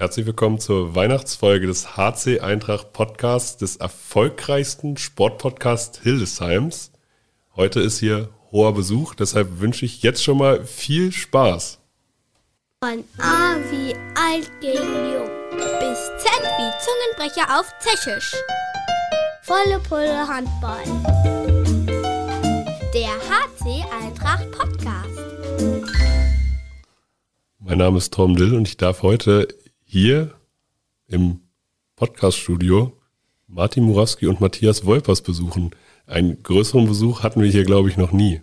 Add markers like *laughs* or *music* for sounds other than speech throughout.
Herzlich willkommen zur Weihnachtsfolge des HC Eintracht Podcasts, des erfolgreichsten Sportpodcasts Hildesheims. Heute ist hier hoher Besuch, deshalb wünsche ich jetzt schon mal viel Spaß. Von A wie alt gegen jung bis Z wie Zungenbrecher auf Tschechisch. Volle Pulle Handball. Der HC Eintracht Podcast. Mein Name ist Tom Dill und ich darf heute hier im Podcaststudio Martin Murawski und Matthias Wolpers besuchen. Einen größeren Besuch hatten wir hier, glaube ich, noch nie.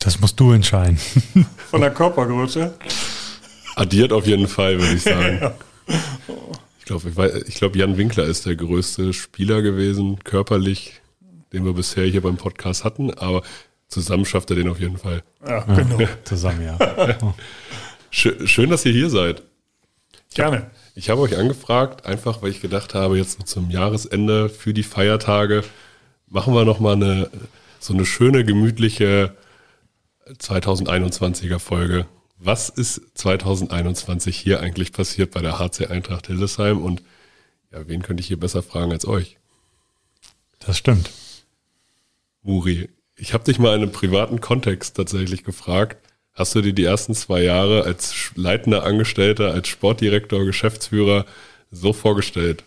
Das musst du entscheiden. *laughs* Von der Körpergröße? Addiert auf jeden Fall, würde ich *laughs* sagen. ja. Ich glaube, ich, ich glaub, Jan Winkler ist der größte Spieler gewesen, körperlich, den wir bisher hier beim Podcast hatten, aber zusammen schafft er den auf jeden Fall. Ja, genau. zusammen, ja. *laughs* Schön, dass ihr hier seid. Gerne. Ich habe euch angefragt, einfach weil ich gedacht habe, jetzt zum Jahresende für die Feiertage machen wir nochmal eine, so eine schöne, gemütliche 2021er Folge. Was ist 2021 hier eigentlich passiert bei der HC Eintracht Hildesheim und ja, wen könnte ich hier besser fragen als euch? Das stimmt. Muri, ich habe dich mal in einem privaten Kontext tatsächlich gefragt, Hast du dir die ersten zwei Jahre als leitender Angestellter, als Sportdirektor, Geschäftsführer so vorgestellt?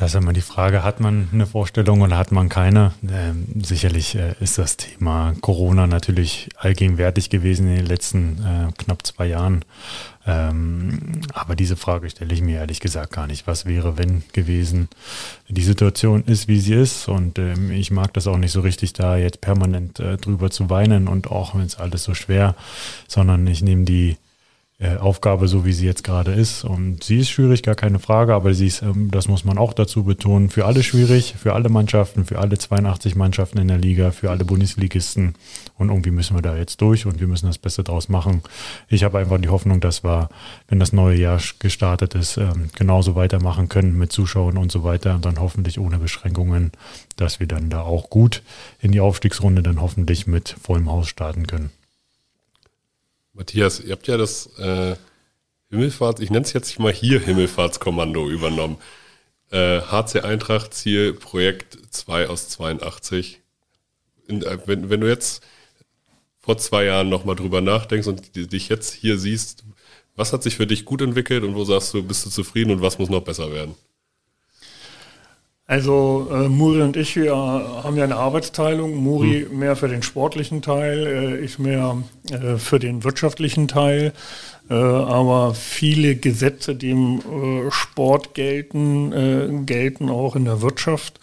Das ist immer die Frage, hat man eine Vorstellung oder hat man keine? Ähm, sicherlich äh, ist das Thema Corona natürlich allgegenwärtig gewesen in den letzten äh, knapp zwei Jahren. Ähm, aber diese Frage stelle ich mir ehrlich gesagt gar nicht. Was wäre, wenn gewesen? Die Situation ist, wie sie ist und ähm, ich mag das auch nicht so richtig, da jetzt permanent äh, drüber zu weinen und auch wenn es alles so schwer, sondern ich nehme die äh, Aufgabe, so wie sie jetzt gerade ist. Und sie ist schwierig, gar keine Frage, aber sie ist, ähm, das muss man auch dazu betonen, für alle schwierig, für alle Mannschaften, für alle 82 Mannschaften in der Liga, für alle Bundesligisten. Und irgendwie müssen wir da jetzt durch und wir müssen das Beste draus machen. Ich habe einfach die Hoffnung, dass wir, wenn das neue Jahr gestartet ist, ähm, genauso weitermachen können mit Zuschauern und so weiter und dann hoffentlich ohne Beschränkungen, dass wir dann da auch gut in die Aufstiegsrunde dann hoffentlich mit vollem Haus starten können. Matthias, ihr habt ja das äh, Himmelfahrts, ich nenne es jetzt mal hier Himmelfahrtskommando übernommen. Äh, HC Eintracht Ziel Projekt 2 aus 82. In, äh, wenn, wenn du jetzt vor zwei Jahren nochmal drüber nachdenkst und dich jetzt hier siehst, was hat sich für dich gut entwickelt und wo sagst du, bist du zufrieden und was muss noch besser werden? Also äh, Muri und ich wir haben ja eine Arbeitsteilung. Muri hm. mehr für den sportlichen Teil, äh, ich mehr äh, für den wirtschaftlichen Teil. Äh, aber viele Gesetze, die im äh, Sport gelten, äh, gelten auch in der Wirtschaft.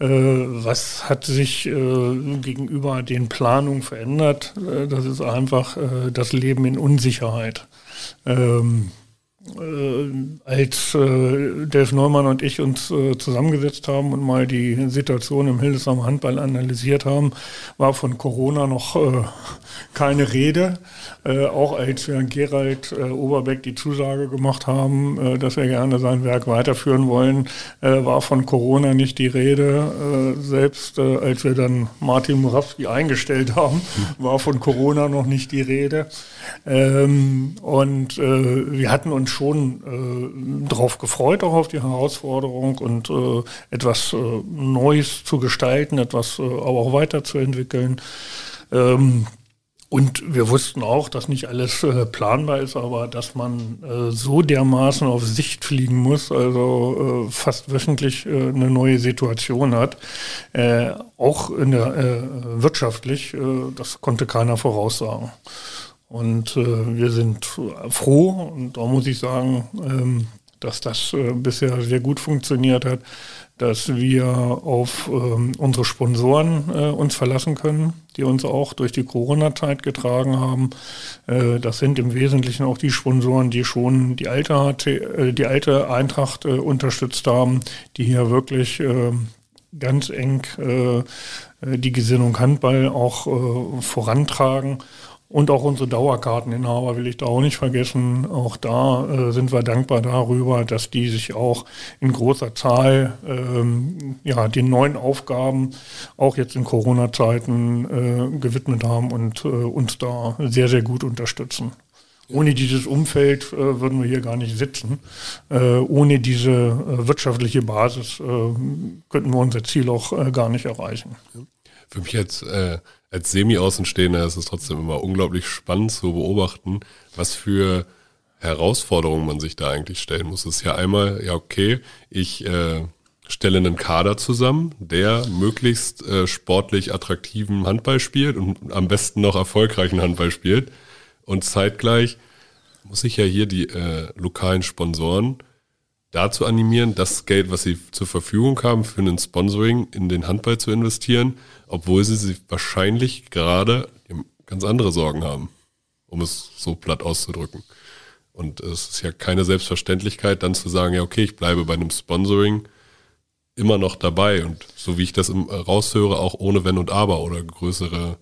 Was hat sich gegenüber den Planungen verändert? Das ist einfach das Leben in Unsicherheit. Ähm, äh, als äh, Delf Neumann und ich uns äh, zusammengesetzt haben und mal die Situation im Hildesheimer Handball analysiert haben, war von Corona noch äh, keine Rede. Äh, auch als wir an Gerald äh, Oberbeck die Zusage gemacht haben, äh, dass wir gerne sein Werk weiterführen wollen, äh, war von Corona nicht die Rede. Äh, selbst äh, als wir dann Martin Murawski eingestellt haben, war von Corona noch nicht die Rede. Ähm, und wir hatten uns schon darauf gefreut, auch auf die Herausforderung und etwas Neues zu gestalten, etwas aber auch weiterzuentwickeln. Ähm, und wir wussten auch, dass nicht alles äh, planbar ist, aber dass man äh, so dermaßen auf Sicht fliegen muss, also äh, fast wöchentlich äh, eine neue Situation hat, äh, auch in der äh, wirtschaftlich, das konnte keiner voraussagen. Und wir sind froh, und da muss ich sagen, ähm, dass das bisher sehr gut funktioniert hat, dass wir auf ähm, unsere Sponsoren äh, uns verlassen können, die uns auch durch die Corona-Zeit getragen haben. Äh, das sind im Wesentlichen auch die Sponsoren, die schon die alte, HT, äh, die alte Eintracht äh, unterstützt haben, die hier wirklich äh, ganz eng äh, die Gesinnung Handball auch vorantragen. Und auch unsere Dauerkarteninhaber will ich da auch nicht vergessen. Auch da äh, sind wir dankbar darüber, dass die sich auch in großer Zahl ähm, ja, den neuen Aufgaben auch jetzt in Corona-Zeiten äh, gewidmet haben und äh, uns da sehr, sehr gut unterstützen. Ohne dieses Umfeld äh, würden wir hier gar nicht sitzen. Äh, ohne diese äh, wirtschaftliche Basis könnten wir unser Ziel auch gar nicht erreichen. Für mich äh, als Semi-Außenstehender ist es trotzdem immer unglaublich spannend zu beobachten, was für Herausforderungen man sich da eigentlich stellen muss. Es ist ja einmal, ja okay, ich äh, stelle einen Kader zusammen, der möglichst äh, sportlich attraktiven Handball spielt und am besten noch erfolgreichen Handball spielt. Und zeitgleich muss ich ja hier die äh, lokalen Sponsoren dazu animieren, das Geld, was sie zur Verfügung haben, für ein Sponsoring in den Handball zu investieren, obwohl sie sich wahrscheinlich gerade ganz andere Sorgen haben, um es so platt auszudrücken. Und es ist ja keine Selbstverständlichkeit, dann zu sagen, ja, okay, ich bleibe bei einem Sponsoring immer noch dabei. Und so wie ich das im, raushöre, auch ohne Wenn und Aber oder größere,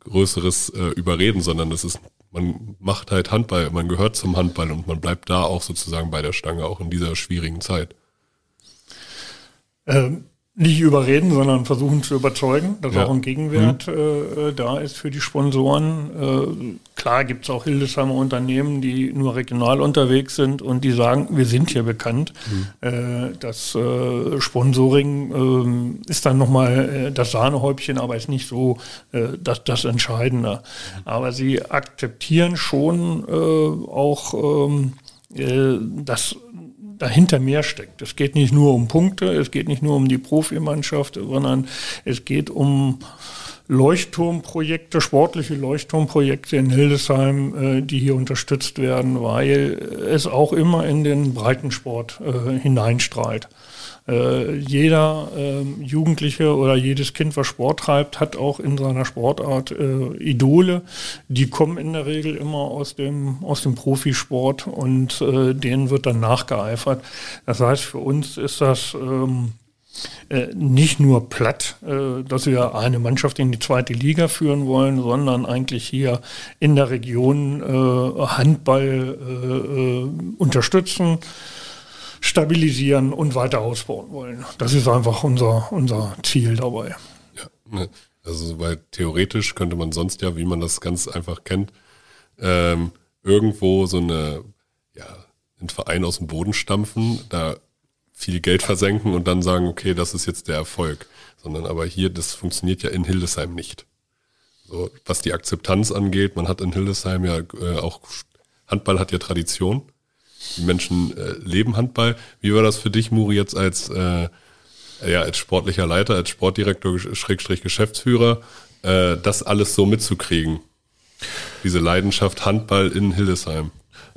größeres äh, Überreden, sondern das ist man macht halt Handball, man gehört zum Handball und man bleibt da auch sozusagen bei der Stange, auch in dieser schwierigen Zeit. Ähm, nicht überreden, sondern versuchen zu überzeugen, dass ja. auch ein Gegenwert mhm. äh, da ist für die Sponsoren. Äh, klar gibt es auch Hildesheimer Unternehmen, die nur regional unterwegs sind und die sagen, wir sind hier bekannt. Mhm. Äh, das äh, Sponsoring ähm, ist dann nochmal äh, das Sahnehäubchen, aber ist nicht so äh, das, das Entscheidende. Aber sie akzeptieren schon auch ähm, dass dahinter mehr steckt. Es geht nicht nur um Punkte, es geht nicht nur um die Profimannschaft, sondern es geht um Leuchtturmprojekte, sportliche Leuchtturmprojekte in Hildesheim, äh, die hier unterstützt werden, weil es auch immer in den Breitensport äh, hineinstrahlt. Äh, jeder äh, Jugendliche oder jedes Kind, was Sport treibt, hat auch in seiner Sportart äh, Idole. Die kommen in der Regel immer aus dem, aus dem Profisport und äh, denen wird dann nachgeeifert. Das heißt, für uns ist das ähm, äh, nicht nur platt, äh, dass wir eine Mannschaft in die zweite Liga führen wollen, sondern eigentlich hier in der Region Handball unterstützen stabilisieren und weiter ausbauen wollen. Das ist einfach unser, unser Ziel dabei. Ja, ne, also weil theoretisch könnte man sonst ja, wie man das ganz einfach kennt, ähm, irgendwo so eine, ja, einen Verein aus dem Boden stampfen, da viel Geld versenken und dann sagen, okay, das ist jetzt der Erfolg. Sondern aber hier, das funktioniert ja in Hildesheim nicht. So, was die Akzeptanz angeht, man hat in Hildesheim ja äh, auch, Handball hat ja Tradition. Die Menschen äh, leben Handball. Wie war das für dich, Muri, jetzt als, äh, ja, als sportlicher Leiter, als Sportdirektor, Schrägstrich Geschäftsführer, äh, das alles so mitzukriegen? Diese Leidenschaft Handball in Hildesheim.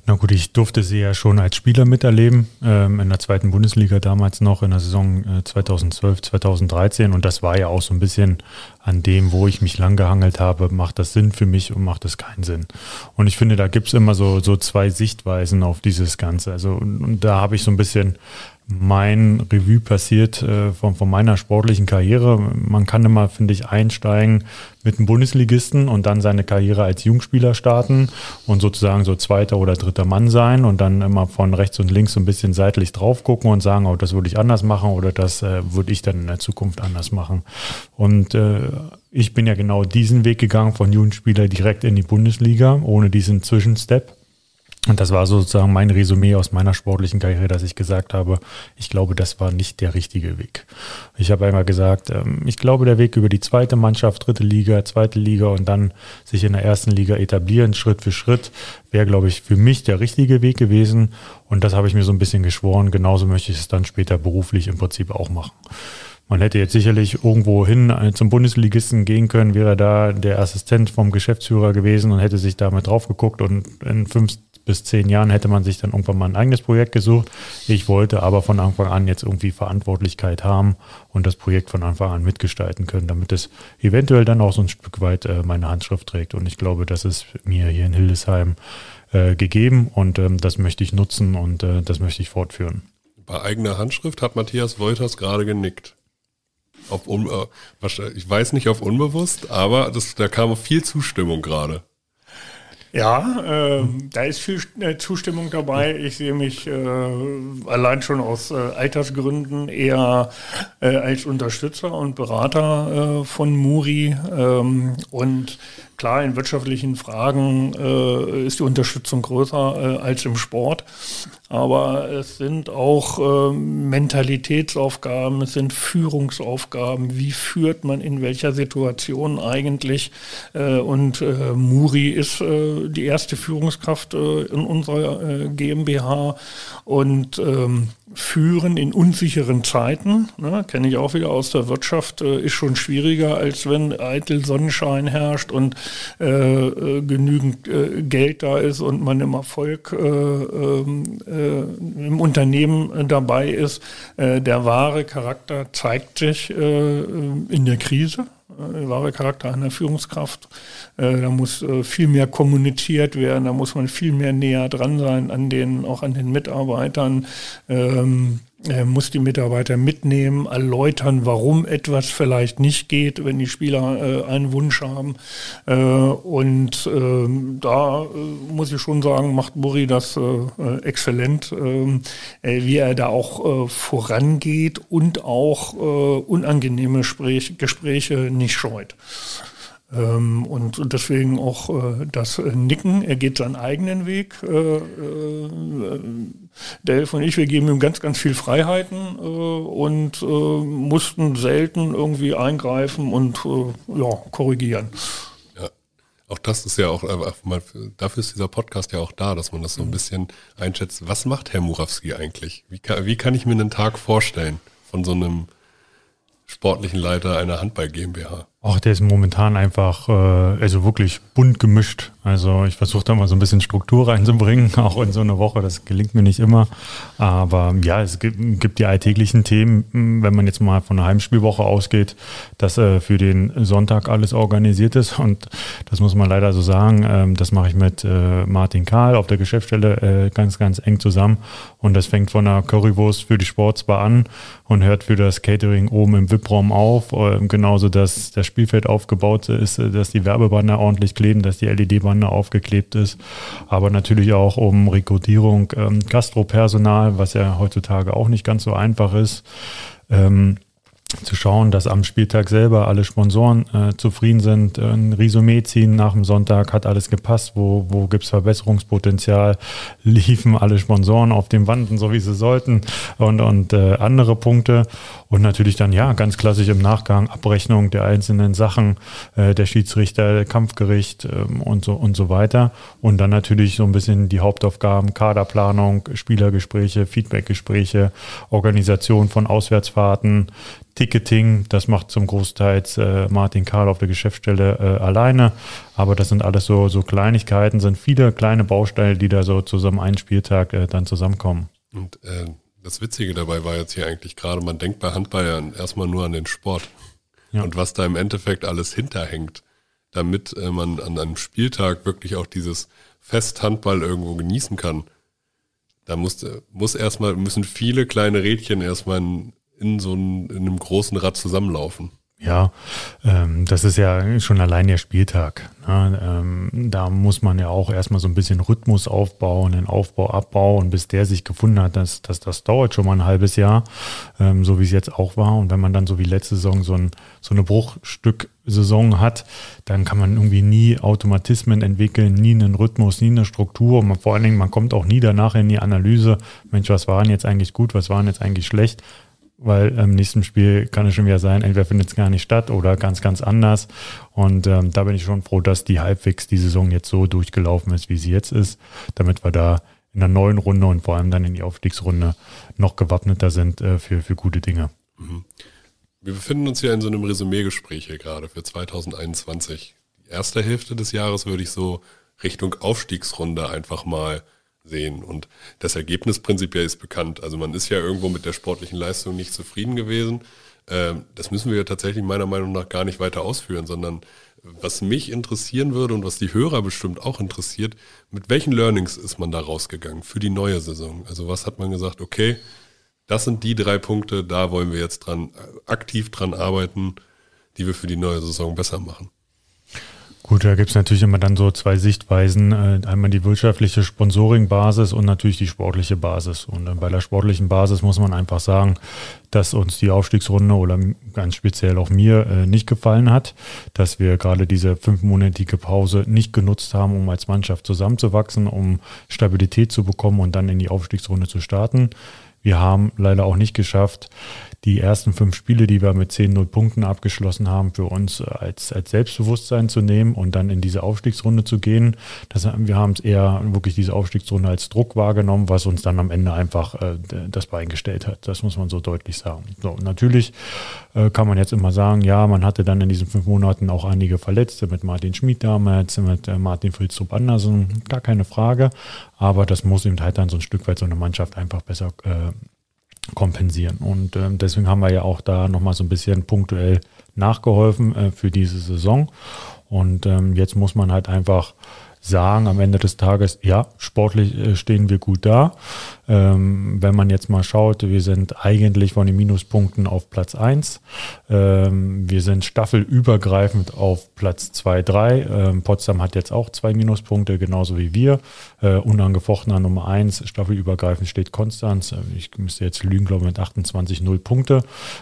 Na gut, ich durfte sie ja schon als Spieler miterleben, ähm, in der zweiten Bundesliga damals noch, in der Saison äh, 2012, 2013. Und das war ja auch so ein bisschen an dem, wo ich mich lang gehangelt habe, macht das Sinn für mich und macht das keinen Sinn. Und ich finde, da gibt es immer so, so zwei Sichtweisen auf dieses Ganze. Also und, und da habe ich so ein bisschen mein Revue passiert äh, von, von meiner sportlichen Karriere. Man kann immer, finde ich, einsteigen mit einem Bundesligisten und dann seine Karriere als Jungspieler starten und sozusagen so zweiter oder dritter Mann sein und dann immer von rechts und links so ein bisschen seitlich drauf gucken und sagen, oh, das würde ich anders machen oder das äh, würde ich dann in der Zukunft anders machen. Und äh, ich bin ja genau diesen Weg gegangen von Jugendspieler direkt in die Bundesliga, ohne diesen Zwischenstep. Und das war sozusagen mein Resümee aus meiner sportlichen Karriere, dass ich gesagt habe, ich glaube, das war nicht der richtige Weg. Ich habe einmal gesagt, ähm, ich glaube, der Weg über die zweite Mannschaft, dritte Liga, zweite Liga und dann sich in der ersten Liga etablieren, Schritt für Schritt, wäre, glaube ich, für mich der richtige Weg gewesen. Und das habe ich mir so ein bisschen geschworen. Genauso möchte ich es dann später beruflich im Prinzip auch machen. Man hätte jetzt sicherlich irgendwo hin äh, zum Bundesligisten gehen können, wäre da der Assistent vom Geschäftsführer gewesen und hätte sich damit drauf geguckt und in fünf, bis zehn Jahren hätte man sich dann irgendwann mal ein eigenes Projekt gesucht. Ich wollte aber von Anfang an jetzt irgendwie Verantwortlichkeit haben und das Projekt von Anfang an mitgestalten können, damit es eventuell dann auch so ein Stück weit äh, meine Handschrift trägt. Und ich glaube, das ist mir hier in Hildesheim äh, gegeben und ähm, das möchte ich nutzen und das möchte ich fortführen. Bei eigener Handschrift hat Matthias Wolters gerade genickt. Auf un, äh, ich weiß nicht auf unbewusst, aber das, da kam viel Zustimmung gerade. Ja, äh, da ist viel äh, Zustimmung dabei. Ich sehe mich äh, allein schon aus äh, Altersgründen eher äh, als Unterstützer und Berater äh, von Muri. Ähm, und klar, in wirtschaftlichen Fragen äh, ist die Unterstützung größer äh, als im Sport. Aber es sind auch äh, Mentalitätsaufgaben, es sind Führungsaufgaben. Wie führt man in welcher Situation eigentlich? Äh, und äh, Muri ist äh, die erste Führungskraft in unserer GmbH und ähm, führen in unsicheren Zeiten, ne, kenne ich auch wieder aus der Wirtschaft, ist schon schwieriger, als wenn eitel Sonnenschein herrscht und äh, äh, genügend äh, Geld da ist und man im Erfolg äh, ähm, äh, im Unternehmen dabei ist. der wahre Charakter zeigt sich in der Krise äh, wahre Charakter einer Führungskraft. Äh, da muss äh, viel mehr kommuniziert werden, da muss man viel mehr näher dran sein an den, auch an den Mitarbeitern. Ähm, er muss die Mitarbeiter mitnehmen, erläutern, warum etwas vielleicht nicht geht, wenn die Spieler äh, einen Wunsch haben. Äh, und äh, da äh, muss ich schon sagen, macht Muri das äh, exzellent, ähm, äh, wie er da auch vorangeht und auch unangenehme Sprech Gespräche nicht scheut. Ähm, und deswegen auch äh, das Nicken, er geht seinen eigenen Weg. Äh, äh, Delf und ich, wir geben ihm ganz, ganz viel Freiheiten äh, und äh, mussten selten irgendwie eingreifen und äh, ja, korrigieren. Ja, auch das ist ja auch dafür ist dieser Podcast ja auch da, dass man das so ein bisschen einschätzt. Was macht Herr Murawski eigentlich? Wie kann, wie kann ich mir einen Tag vorstellen von so einem sportlichen Leiter einer Handball GmbH? Ach, der ist momentan einfach, äh, also wirklich bunt gemischt. Also ich versuche da mal so ein bisschen Struktur reinzubringen, *laughs* auch in so eine Woche. Das gelingt mir nicht immer. Aber ja, es gibt, gibt die alltäglichen Themen, wenn man jetzt mal von einer Heimspielwoche ausgeht, dass äh, für den Sonntag alles organisiert ist. Und das muss man leider so sagen. Ähm, das mache ich mit äh, Martin Kahl auf der Geschäftsstelle äh, ganz, ganz eng zusammen. Und das fängt von einer Currywurst für die Sportsbar an und hört für das Catering oben im VIP-Raum auf. Äh, genauso, dass das Spielfeld aufgebaut ist, äh, dass die Werbebanner ordentlich kleben, dass die LED-Banner aufgeklebt ist, aber natürlich auch um Rekrutierung, ähm, Gastropersonal, was ja heutzutage auch nicht ganz so einfach ist. Ähm, zu schauen, dass am Spieltag selber alle Sponsoren äh, zufrieden sind, ein Resümee ziehen nach dem Sonntag, hat alles gepasst, wo, wo gibt es Verbesserungspotenzial, *laughs* liefen alle Sponsoren auf den Wanden, so wie sie sollten und, und äh, andere Punkte. Und natürlich dann ja ganz klassisch im Nachgang Abrechnung der einzelnen Sachen, äh, der Schiedsrichter, der Kampfgericht ähm, und so und so weiter. Und dann natürlich so ein bisschen die Hauptaufgaben, Kaderplanung, Spielergespräche, Feedbackgespräche, Organisation von Auswärtsfahrten, Ticketing, das macht zum Großteil äh, Martin Karl auf der Geschäftsstelle äh, alleine. Aber das sind alles so, so Kleinigkeiten, sind viele kleine Bausteine, die da so zusammen einen Spieltag äh, dann zusammenkommen. Und äh, das Witzige dabei war jetzt hier eigentlich gerade, man denkt bei Handball ja erstmal nur an den Sport. Ja. Und was da im Endeffekt alles hinterhängt, damit äh, man an einem Spieltag wirklich auch dieses Fest Handball irgendwo genießen kann. Da muss, muss erstmal, müssen viele kleine Rädchen erstmal in, in so einem, in einem großen Rad zusammenlaufen. Ja, ähm, das ist ja schon allein der Spieltag. Ne? Ähm, da muss man ja auch erstmal so ein bisschen Rhythmus aufbauen, den Aufbau, Abbau und bis der sich gefunden hat, das, das, das dauert schon mal ein halbes Jahr, ähm, so wie es jetzt auch war. Und wenn man dann so wie letzte Saison so, ein, so eine Bruchstück-Saison hat, dann kann man irgendwie nie Automatismen entwickeln, nie einen Rhythmus, nie eine Struktur. Und man, vor allen Dingen, man kommt auch nie danach in die Analyse, Mensch, was war denn jetzt eigentlich gut, was war denn jetzt eigentlich schlecht, weil im nächsten Spiel kann es schon wieder sein, entweder findet es gar nicht statt oder ganz, ganz anders. Und ähm, da bin ich schon froh, dass die halbwegs die Saison jetzt so durchgelaufen ist, wie sie jetzt ist, damit wir da in der neuen Runde und vor allem dann in die Aufstiegsrunde noch gewappneter sind äh, für, für gute Dinge. Mhm. Wir befinden uns ja in so einem Resümee-Gespräch hier gerade für 2021. Die erste Hälfte des Jahres würde ich so Richtung Aufstiegsrunde einfach mal sehen. Und das Ergebnis prinzipiell ist bekannt. Also man ist ja irgendwo mit der sportlichen Leistung nicht zufrieden gewesen. Ähm, das müssen wir ja tatsächlich meiner Meinung nach gar nicht weiter ausführen, sondern was mich interessieren würde und was die Hörer bestimmt auch interessiert, mit welchen Learnings ist man da rausgegangen für die neue Saison? Also was hat man gesagt, okay, das sind die drei Punkte, da wollen wir jetzt dran, aktiv dran arbeiten, die wir für die neue Saison besser machen. Gut, da gibt es natürlich immer dann so zwei Sichtweisen. Äh, einmal die wirtschaftliche Sponsoring-Basis und natürlich die sportliche Basis. Und bei der sportlichen Basis muss man einfach sagen, dass uns die Aufstiegsrunde oder ganz speziell auch mir äh, nicht gefallen hat, dass wir gerade diese fünfmonatige Pause nicht genutzt haben, um als Mannschaft zusammenzuwachsen, um Stabilität zu bekommen und dann in die Aufstiegsrunde zu starten. Wir haben leider auch nicht geschafft, die ersten fünf Spiele, die wir mit 10-0 Punkten abgeschlossen haben, für uns äh, als, als Selbstbewusstsein zu nehmen und dann in diese Aufstiegsrunde zu gehen. Das, wir haben es eher wirklich diese Aufstiegsrunde als Druck wahrgenommen, was uns dann am Ende einfach äh, das Bein gestellt hat. Das muss man so deutlich sagen. So, natürlich äh, kann man jetzt immer sagen, ja, man hatte dann in diesen fünf Monaten auch einige Verletzte mit Martin Schmid damals, mit äh, Martin Filstrup Andersen, gar keine Frage. Aber das muss eben halt dann so ein Stück weit so eine Mannschaft einfach besser äh, kompensieren. Und äh, deswegen haben wir ja auch da nochmal so ein bisschen punktuell nachgeholfen äh, für diese Saison. Und ähm, jetzt muss man halt einfach sagen am Ende des Tages, ja, sportlich äh, stehen wir gut da. Ähm, wenn man jetzt mal schaut, wir sind eigentlich von den Minuspunkten auf Platz 1. Ähm, wir sind staffelübergreifend auf Platz 2, 3. Ähm, Potsdam hat jetzt auch zwei Minuspunkte, genauso wie wir. Äh, unangefochtener Nummer 1, staffelübergreifend steht Konstanz. Äh, ich müsste jetzt lügen, glaube ich, mit 28 0 Punkte.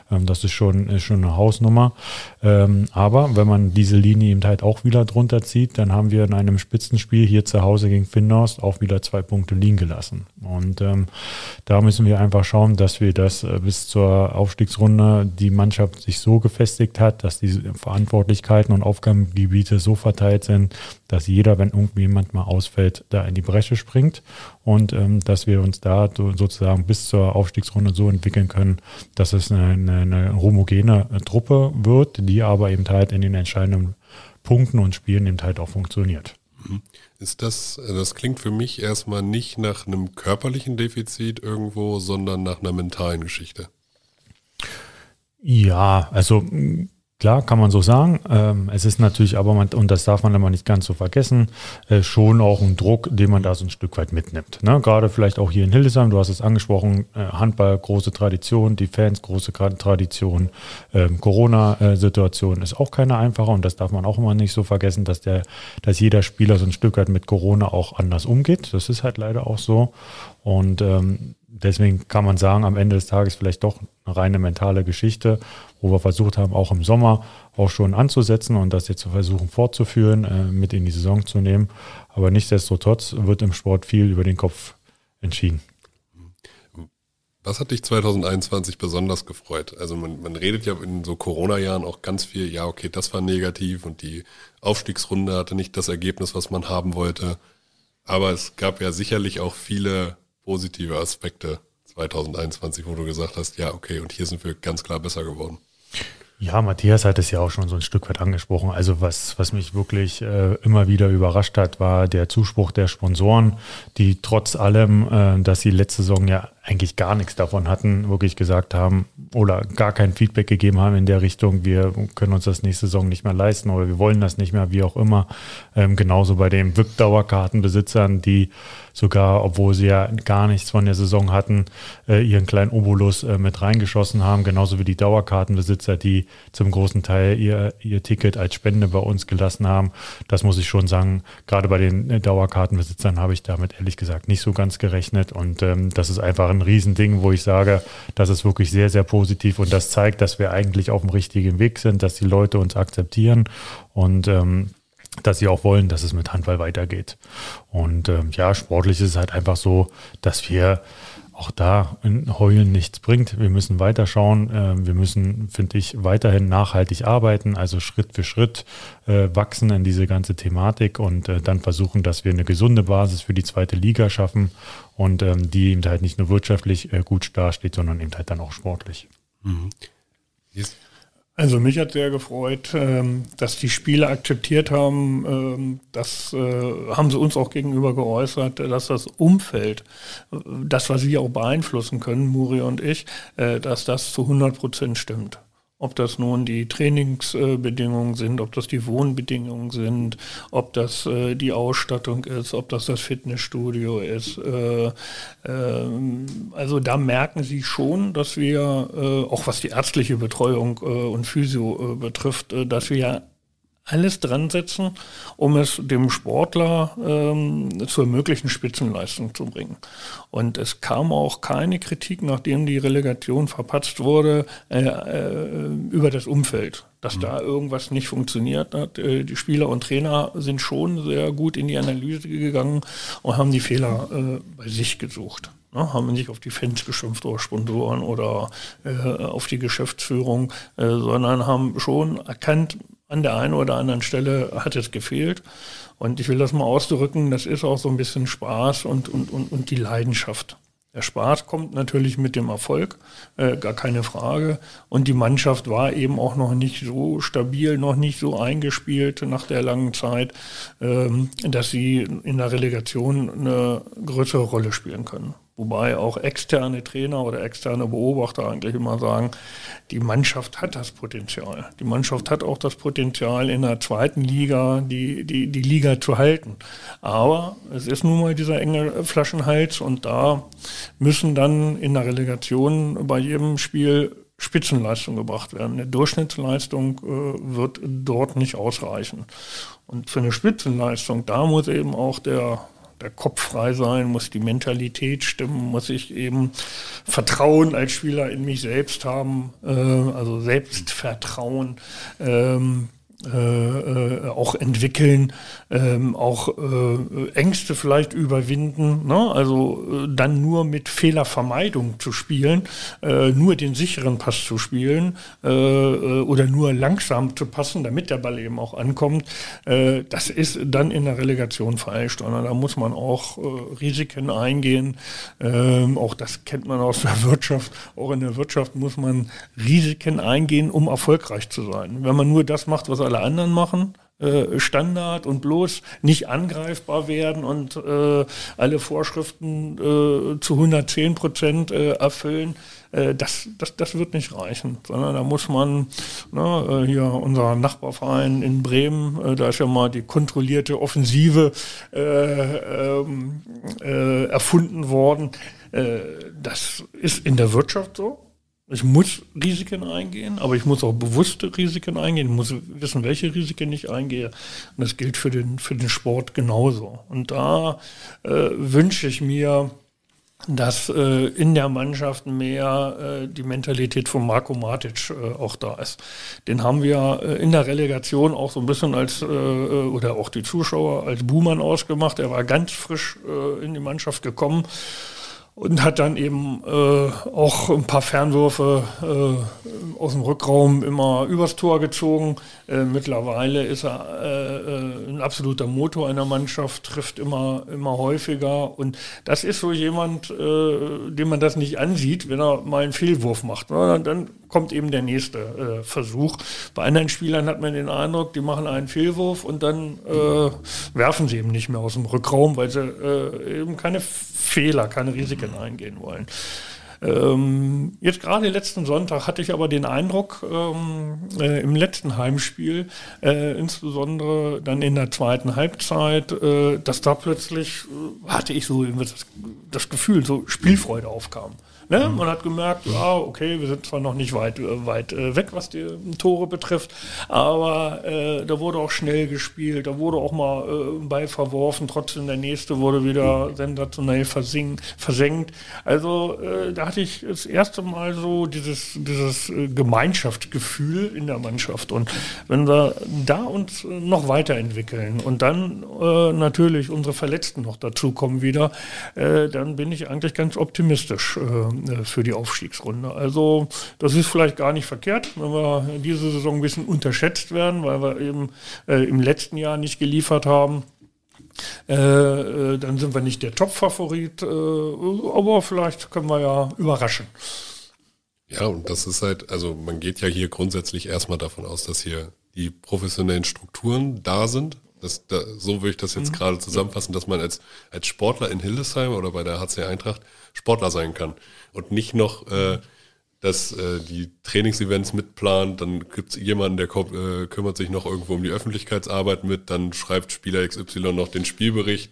Ähm, das ist schon, ist schon eine Hausnummer. Ähm, aber wenn man diese Linie eben halt auch wieder drunter zieht, dann haben wir in einem Spitzenspiel hier zu Hause gegen Finnhorst auch wieder zwei Punkte liegen gelassen. Und äh, ähm, da müssen wir einfach schauen, dass wir das äh, bis zur Aufstiegsrunde die Mannschaft sich so gefestigt hat, dass die Verantwortlichkeiten und Aufgabengebiete so verteilt sind, dass jeder, wenn irgendwie jemand mal ausfällt, da in die Bresche springt und ähm, dass wir uns da so, sozusagen bis zur Aufstiegsrunde so entwickeln können, dass es eine, eine, eine homogene äh, Truppe wird, die aber eben halt in den entscheidenden Punkten und Spielen eben halt auch funktioniert. Mhm. Ist das, das klingt für mich erstmal nicht nach einem körperlichen Defizit irgendwo, sondern nach einer mentalen Geschichte. Ja, also Klar, kann man so sagen. Ähm, es ist natürlich aber, und das darf man immer nicht ganz so vergessen, äh, schon auch ein Druck, den man da so ein Stück weit mitnimmt. Ne? Gerade vielleicht auch hier in Hildesheim, du hast es angesprochen, äh, Handball, große Tradition, die Fans, große Tradition. Ähm, Corona-Situation ist auch keine einfache und das darf man auch immer nicht so vergessen, dass, der, dass jeder Spieler so ein Stück weit mit Corona auch anders umgeht. Das ist halt leider auch so. Und ähm, deswegen kann man sagen, am Ende des Tages vielleicht doch eine reine mentale Geschichte, wo wir versucht haben, auch im Sommer auch schon anzusetzen und das jetzt zu versuchen fortzuführen, äh, mit in die Saison zu nehmen. Aber nichtsdestotrotz wird im Sport viel über den Kopf entschieden. Was hat dich 2021 besonders gefreut? Also man, man redet ja in so Corona-Jahren auch ganz viel, ja, okay, das war negativ und die Aufstiegsrunde hatte nicht das Ergebnis, was man haben wollte. Aber es gab ja sicherlich auch viele positive Aspekte 2021, wo du gesagt hast, ja, okay, und hier sind wir ganz klar besser geworden. Ja, Matthias hat es ja auch schon so ein Stück weit angesprochen. Also was, was mich wirklich äh, immer wieder überrascht hat, war der Zuspruch der Sponsoren, die trotz allem, äh, dass sie letzte Saison ja eigentlich gar nichts davon hatten, wirklich gesagt haben oder gar kein Feedback gegeben haben in der Richtung, wir können uns das nächste Saison nicht mehr leisten oder wir wollen das nicht mehr, wie auch immer. Ähm, genauso bei den VIP-Dauerkartenbesitzern, die sogar, obwohl sie ja gar nichts von der Saison hatten, äh, ihren kleinen Obolus äh, mit reingeschossen haben, genauso wie die Dauerkartenbesitzer, die zum großen Teil ihr, ihr Ticket als Spende bei uns gelassen haben. Das muss ich schon sagen, gerade bei den äh, Dauerkartenbesitzern habe ich damit ehrlich gesagt nicht so ganz gerechnet und ähm, das ist einfach ein Riesending, wo ich sage, das ist wirklich sehr, sehr positiv und das zeigt, dass wir eigentlich auf dem richtigen Weg sind, dass die Leute uns akzeptieren und ähm, dass sie auch wollen, dass es mit Handball weitergeht. Und ähm, ja, sportlich ist es halt einfach so, dass wir auch da in Heulen nichts bringt. Wir müssen weiterschauen. Äh, wir müssen, finde ich, weiterhin nachhaltig arbeiten, also Schritt für Schritt äh, wachsen in diese ganze Thematik und äh, dann versuchen, dass wir eine gesunde Basis für die zweite Liga schaffen und ähm, die eben halt nicht nur wirtschaftlich gut dasteht, sondern eben halt dann auch sportlich. Mhm. Also mich hat sehr gefreut, ähm, dass die Spieler akzeptiert haben, ähm, das äh, haben sie uns auch gegenüber geäußert, dass das Umfeld, das, was sie auch beeinflussen können, Muri und ich, äh, dass das zu 100 Prozent stimmt. Ob das nun die Trainingsbedingungen sind, ob das die Wohnbedingungen sind, ob das äh, die Ausstattung ist, ob das das Fitnessstudio ist. Äh, äh, also da merken Sie schon, dass wir, äh, auch was die ärztliche Betreuung äh, und Physio äh, betrifft, dass wir alles dran setzen, um es dem Sportler ähm, zu ermöglichen, Spitzenleistung zu bringen. Und es kam auch keine Kritik, nachdem die Relegation verpatzt wurde, äh, äh, über das Umfeld, dass mhm. da irgendwas nicht funktioniert hat. Äh, die Spieler und Trainer sind schon sehr gut in die Analyse gegangen und haben die Fehler äh, bei sich gesucht. Ne, haben nicht auf die Fans geschimpft oder Sponsoren oder äh, auf die Geschäftsführung, äh, sondern haben schon erkannt, an der einen oder anderen Stelle hat es gefehlt. Und ich will das mal ausdrücken, das ist auch so ein bisschen Spaß und, und, und, und die Leidenschaft. Der Spaß kommt natürlich mit dem Erfolg, äh, gar keine Frage. Und die Mannschaft war eben auch noch nicht so stabil, noch nicht so eingespielt nach der langen Zeit, ähm, dass sie in der Relegation eine größere Rolle spielen können. Wobei auch externe Trainer oder externe Beobachter eigentlich immer sagen, die Mannschaft hat das Potenzial. Die Mannschaft hat auch das Potenzial, in der zweiten Liga die, die, die Liga zu halten. Aber es ist nun mal dieser enge Flaschenhals und da müssen dann in der Relegation bei jedem Spiel Spitzenleistung gebracht werden. Eine Durchschnittsleistung äh, wird dort nicht ausreichen. Und für eine Spitzenleistung, da muss eben auch der der Kopf frei sein, muss die Mentalität stimmen, muss ich eben Vertrauen als Spieler in mich selbst haben, äh, also Selbstvertrauen. Ähm, äh, äh, auch entwickeln, ähm, auch äh, Ängste vielleicht überwinden, ne? also äh, dann nur mit Fehlervermeidung zu spielen, äh, nur den sicheren Pass zu spielen äh, oder nur langsam zu passen, damit der Ball eben auch ankommt, das ist dann in der Relegation falsch, sondern da muss man auch Risiken eingehen, ähm, auch das kennt man aus der Wirtschaft, auch in der Wirtschaft muss man Risiken eingehen, um erfolgreich zu sein. Wenn man nur das macht, was alle alle anderen machen. Äh, Standard und bloß nicht angreifbar werden und äh, alle Vorschriften äh, zu 110 Prozent äh, erfüllen, äh, das, das, das wird nicht reichen, sondern da muss man, ne, hier unser Nachbarverein in Bremen, da ist ja mal die kontrollierte Offensive ähm, erfunden worden. das ist in der Wirtschaft so, ich muss Risiken eingehen, aber ich muss auch bewusste Risiken eingehen. Ich muss wissen, welche Risiken ich eingehe. Und das gilt für den, für den Sport genauso. Und da äh, wünsche ich mir, dass äh, in der Mannschaft mehr äh, die Mentalität von Marco Matic äh, auch da ist. Den haben wir äh, in der Relegation auch so ein bisschen als, äh, äh, oder auch die Zuschauer als Buhmann ausgemacht. Er war ganz frisch äh, in die Mannschaft gekommen und hat dann eben äh, auch ein paar Fernwürfe äh, aus dem Rückraum immer übers Tor gezogen. Äh, mittlerweile ist er äh, äh, ein absoluter Motor einer Mannschaft, trifft immer, immer häufiger. Und das ist so jemand, äh, dem man das nicht ansieht, wenn er mal einen Fehlwurf macht. Ne? Dann kommt eben der nächste äh, Versuch. Bei anderen Spielern hat man den Eindruck, die machen einen Fehlwurf und dann äh, werfen sie eben nicht mehr aus dem Rückraum, weil sie äh, eben keine Fehler, keine Risiken eingehen wollen. Ähm, jetzt gerade letzten Sonntag hatte ich aber den Eindruck, ähm, äh, im letzten Heimspiel, äh, insbesondere dann in der zweiten Halbzeit, äh, dass da plötzlich, äh, hatte ich so das, das Gefühl, so Spielfreude aufkam. Ne? Man hat gemerkt, ja, okay, wir sind zwar noch nicht weit, äh, weit äh, weg, was die Tore betrifft, aber äh, da wurde auch schnell gespielt, da wurde auch mal äh, ein verworfen, trotzdem der nächste wurde wieder sensationell versing, versenkt. Also äh, da hatte ich das erste Mal so dieses, dieses äh, Gemeinschaftsgefühl in der Mannschaft. Und wenn wir da uns noch weiterentwickeln und dann natürlich unsere Verletzten noch dazukommen wieder, dann bin ich eigentlich ganz optimistisch äh, für die Aufstiegsrunde. Also das ist vielleicht gar nicht verkehrt, wenn wir diese Saison ein bisschen unterschätzt werden, weil wir eben äh, im letzten Jahr nicht geliefert haben. Äh, äh dann sind wir nicht der Top-Favorit, äh, aber vielleicht können wir ja überraschen. Ja, und das ist halt, also man geht ja hier grundsätzlich erstmal davon aus, dass hier die professionellen Strukturen da sind. Das, da, so würde ich das jetzt mhm. gerade zusammenfassen, dass man als, als Sportler in Hildesheim oder bei der HC Eintracht Sportler sein kann und nicht noch äh, dass äh, die Trainingsevents mitplant, dann gibt's jemanden, der äh, kümmert sich noch irgendwo um die Öffentlichkeitsarbeit mit, dann schreibt Spieler XY noch den Spielbericht.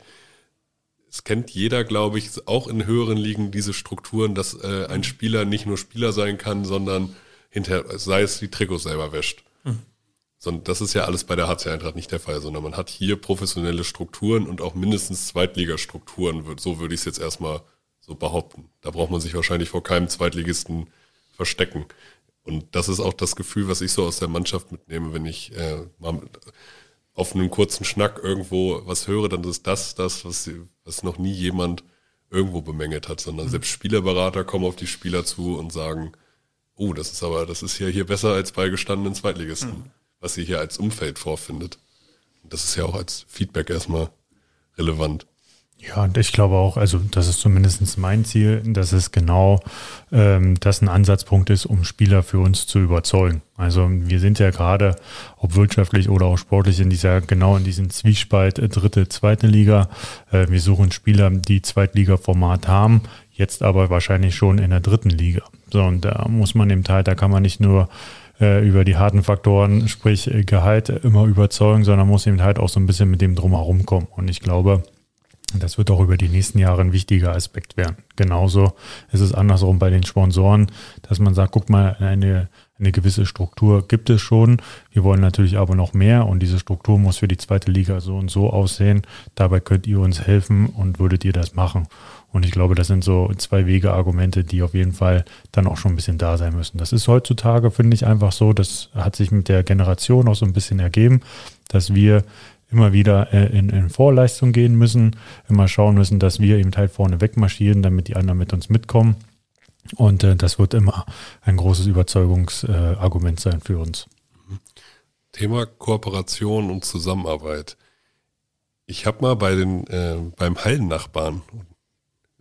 Es kennt jeder, glaube ich, auch in höheren Ligen diese Strukturen, dass äh, ein Spieler nicht nur Spieler sein kann, sondern hinterher, sei es die Trikots selber wäscht. Mhm. sondern das ist ja alles bei der HC Eintracht nicht der Fall, sondern man hat hier professionelle Strukturen und auch mindestens Zweitligastrukturen, so würde ich es jetzt erstmal so behaupten. Da braucht man sich wahrscheinlich vor keinem Zweitligisten verstecken. Und das ist auch das Gefühl, was ich so aus der Mannschaft mitnehme, wenn ich äh, mal auf einem kurzen Schnack irgendwo was höre, dann ist das das, was, was noch nie jemand irgendwo bemängelt hat, sondern mhm. selbst Spielerberater kommen auf die Spieler zu und sagen, oh, das ist aber, das ist ja hier besser als bei gestandenen Zweitligisten. Mhm was sie hier als Umfeld vorfindet. Das ist ja auch als Feedback erstmal relevant. Ja, und ich glaube auch, also das ist zumindest mein Ziel, dass es genau ähm, das ein Ansatzpunkt ist, um Spieler für uns zu überzeugen. Also wir sind ja gerade, ob wirtschaftlich oder auch sportlich, in dieser genau in diesem Zwiespalt äh, dritte, zweite Liga. Äh, wir suchen Spieler, die Zweitliga-Format haben, jetzt aber wahrscheinlich schon in der dritten Liga. So, und da muss man eben halt, da kann man nicht nur äh, über die harten Faktoren, sprich äh, Gehalt, immer überzeugen, sondern muss eben halt auch so ein bisschen mit dem drumherum kommen. Und ich glaube, das wird auch über die nächsten Jahre ein wichtiger Aspekt werden. Genauso ist es andersrum bei den Sponsoren, dass man sagt, guck mal, eine, eine gewisse Struktur gibt es schon. Wir wollen natürlich aber noch mehr und diese Struktur muss für die zweite Liga so und so aussehen. Dabei könnt ihr uns helfen und würdet ihr das machen. Und ich glaube, das sind so zwei Wege-Argumente, die auf jeden Fall dann auch schon ein bisschen da sein müssen. Das ist heutzutage, finde ich, einfach so. Das hat sich mit der Generation auch so ein bisschen ergeben, dass wir immer wieder äh, in, in Vorleistung gehen müssen, immer schauen müssen, dass wir eben halt vorne wegmarschieren, damit die anderen mit uns mitkommen. Und äh, das wird immer ein großes Überzeugungsargument äh, sein für uns. Thema Kooperation und Zusammenarbeit. Ich habe mal bei den äh, beim Hallennachbarn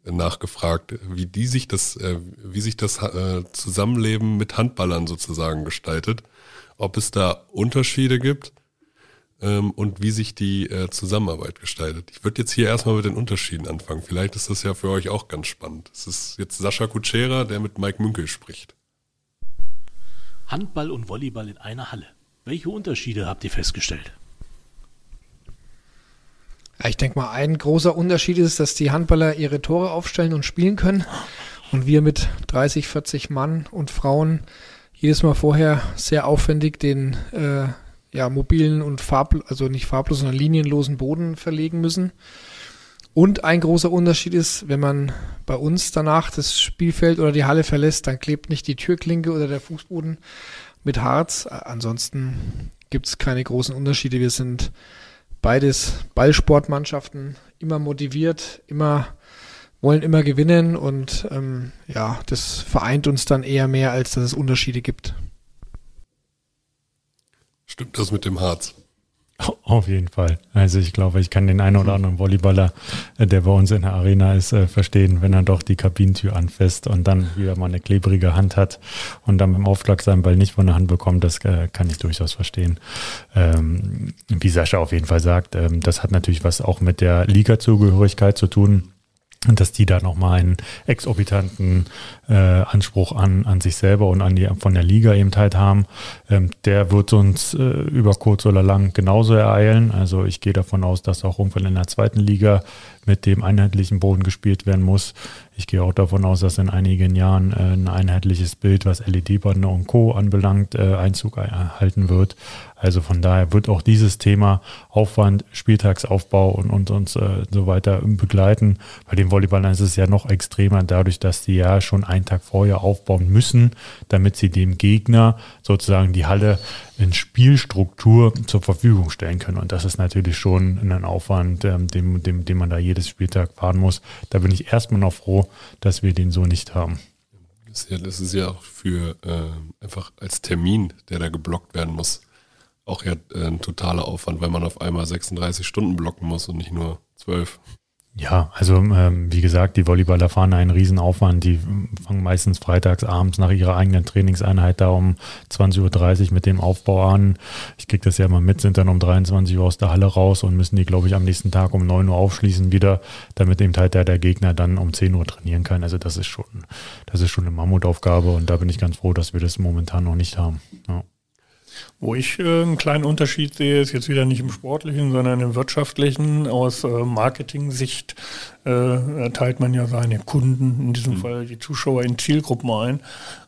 nachgefragt, wie die sich das, äh, wie sich das äh, Zusammenleben mit Handballern sozusagen gestaltet, ob es da Unterschiede gibt ähm, und wie sich die äh, Zusammenarbeit gestaltet. Ich würde jetzt hier erstmal mit den Unterschieden anfangen. Vielleicht ist das ja für euch auch ganz spannend. Es ist jetzt Sascha Kutschera, der mit Mike Münkel spricht. Handball und Volleyball in einer Halle. Welche Unterschiede habt ihr festgestellt? Ja, ich denke mal, ein großer Unterschied ist, dass die Handballer ihre Tore aufstellen und spielen können. Und wir mit 30, 40 Mann und Frauen jedes Mal vorher sehr aufwendig den äh, ja, mobilen und farb, also nicht farblos, sondern linienlosen Boden verlegen müssen. Und ein großer Unterschied ist, wenn man bei uns danach das Spielfeld oder die Halle verlässt, dann klebt nicht die Türklinke oder der Fußboden mit Harz. Ansonsten gibt es keine großen Unterschiede. Wir sind beides Ballsportmannschaften, immer motiviert, immer wollen immer gewinnen und ähm, ja, das vereint uns dann eher mehr, als dass es Unterschiede gibt. Stimmt das mit dem Harz? Auf jeden Fall. Also ich glaube, ich kann den einen oder anderen Volleyballer, äh, der bei uns in der Arena ist, äh, verstehen, wenn er doch die Kabinentür anfasst und dann wieder mal eine klebrige Hand hat und dann beim Aufschlag seinen Ball nicht von der Hand bekommt, das äh, kann ich durchaus verstehen. Ähm, wie Sascha auf jeden Fall sagt, ähm, das hat natürlich was auch mit der Liga-Zugehörigkeit zu tun und dass die da nochmal einen exorbitanten äh, Anspruch an, an sich selber und an die von der Liga eben halt haben, ähm, der wird uns äh, über kurz oder lang genauso ereilen. Also ich gehe davon aus, dass auch irgendwann in der zweiten Liga mit dem einheitlichen Boden gespielt werden muss. Ich gehe auch davon aus, dass in einigen Jahren äh, ein einheitliches Bild, was LED-Bande und Co. anbelangt, äh, Einzug erhalten wird. Also von daher wird auch dieses Thema Aufwand, Spieltagsaufbau und, und, und äh, so weiter begleiten. Bei den Volleyballern ist es ja noch extremer, dadurch, dass die ja schon einen Tag vorher aufbauen müssen, damit sie dem Gegner sozusagen die Halle in Spielstruktur zur Verfügung stellen können. Und das ist natürlich schon ein Aufwand, ähm, dem, dem man da jedes Spieltag fahren muss. Da bin ich erstmal noch froh, dass wir den so nicht haben. Das ist ja, das ist ja auch für äh, einfach als Termin, der da geblockt werden muss, auch ja äh, ein totaler Aufwand, weil man auf einmal 36 Stunden blocken muss und nicht nur 12. Ja, also ähm, wie gesagt, die Volleyballer fahren einen Riesenaufwand. Die fangen meistens freitags abends nach ihrer eigenen Trainingseinheit da um 20.30 Uhr mit dem Aufbau an. Ich kriege das ja immer mit, sind dann um 23 Uhr aus der Halle raus und müssen die, glaube ich, am nächsten Tag um 9 Uhr aufschließen wieder, damit eben halt der, der Gegner dann um 10 Uhr trainieren kann. Also das ist schon, das ist schon eine Mammutaufgabe und da bin ich ganz froh, dass wir das momentan noch nicht haben. Ja. Wo ich äh, einen kleinen Unterschied sehe, ist jetzt wieder nicht im sportlichen, sondern im wirtschaftlichen. Aus äh, Marketing-Sicht äh, teilt man ja seine Kunden, in diesem mhm. Fall die Zuschauer, in Zielgruppen ein.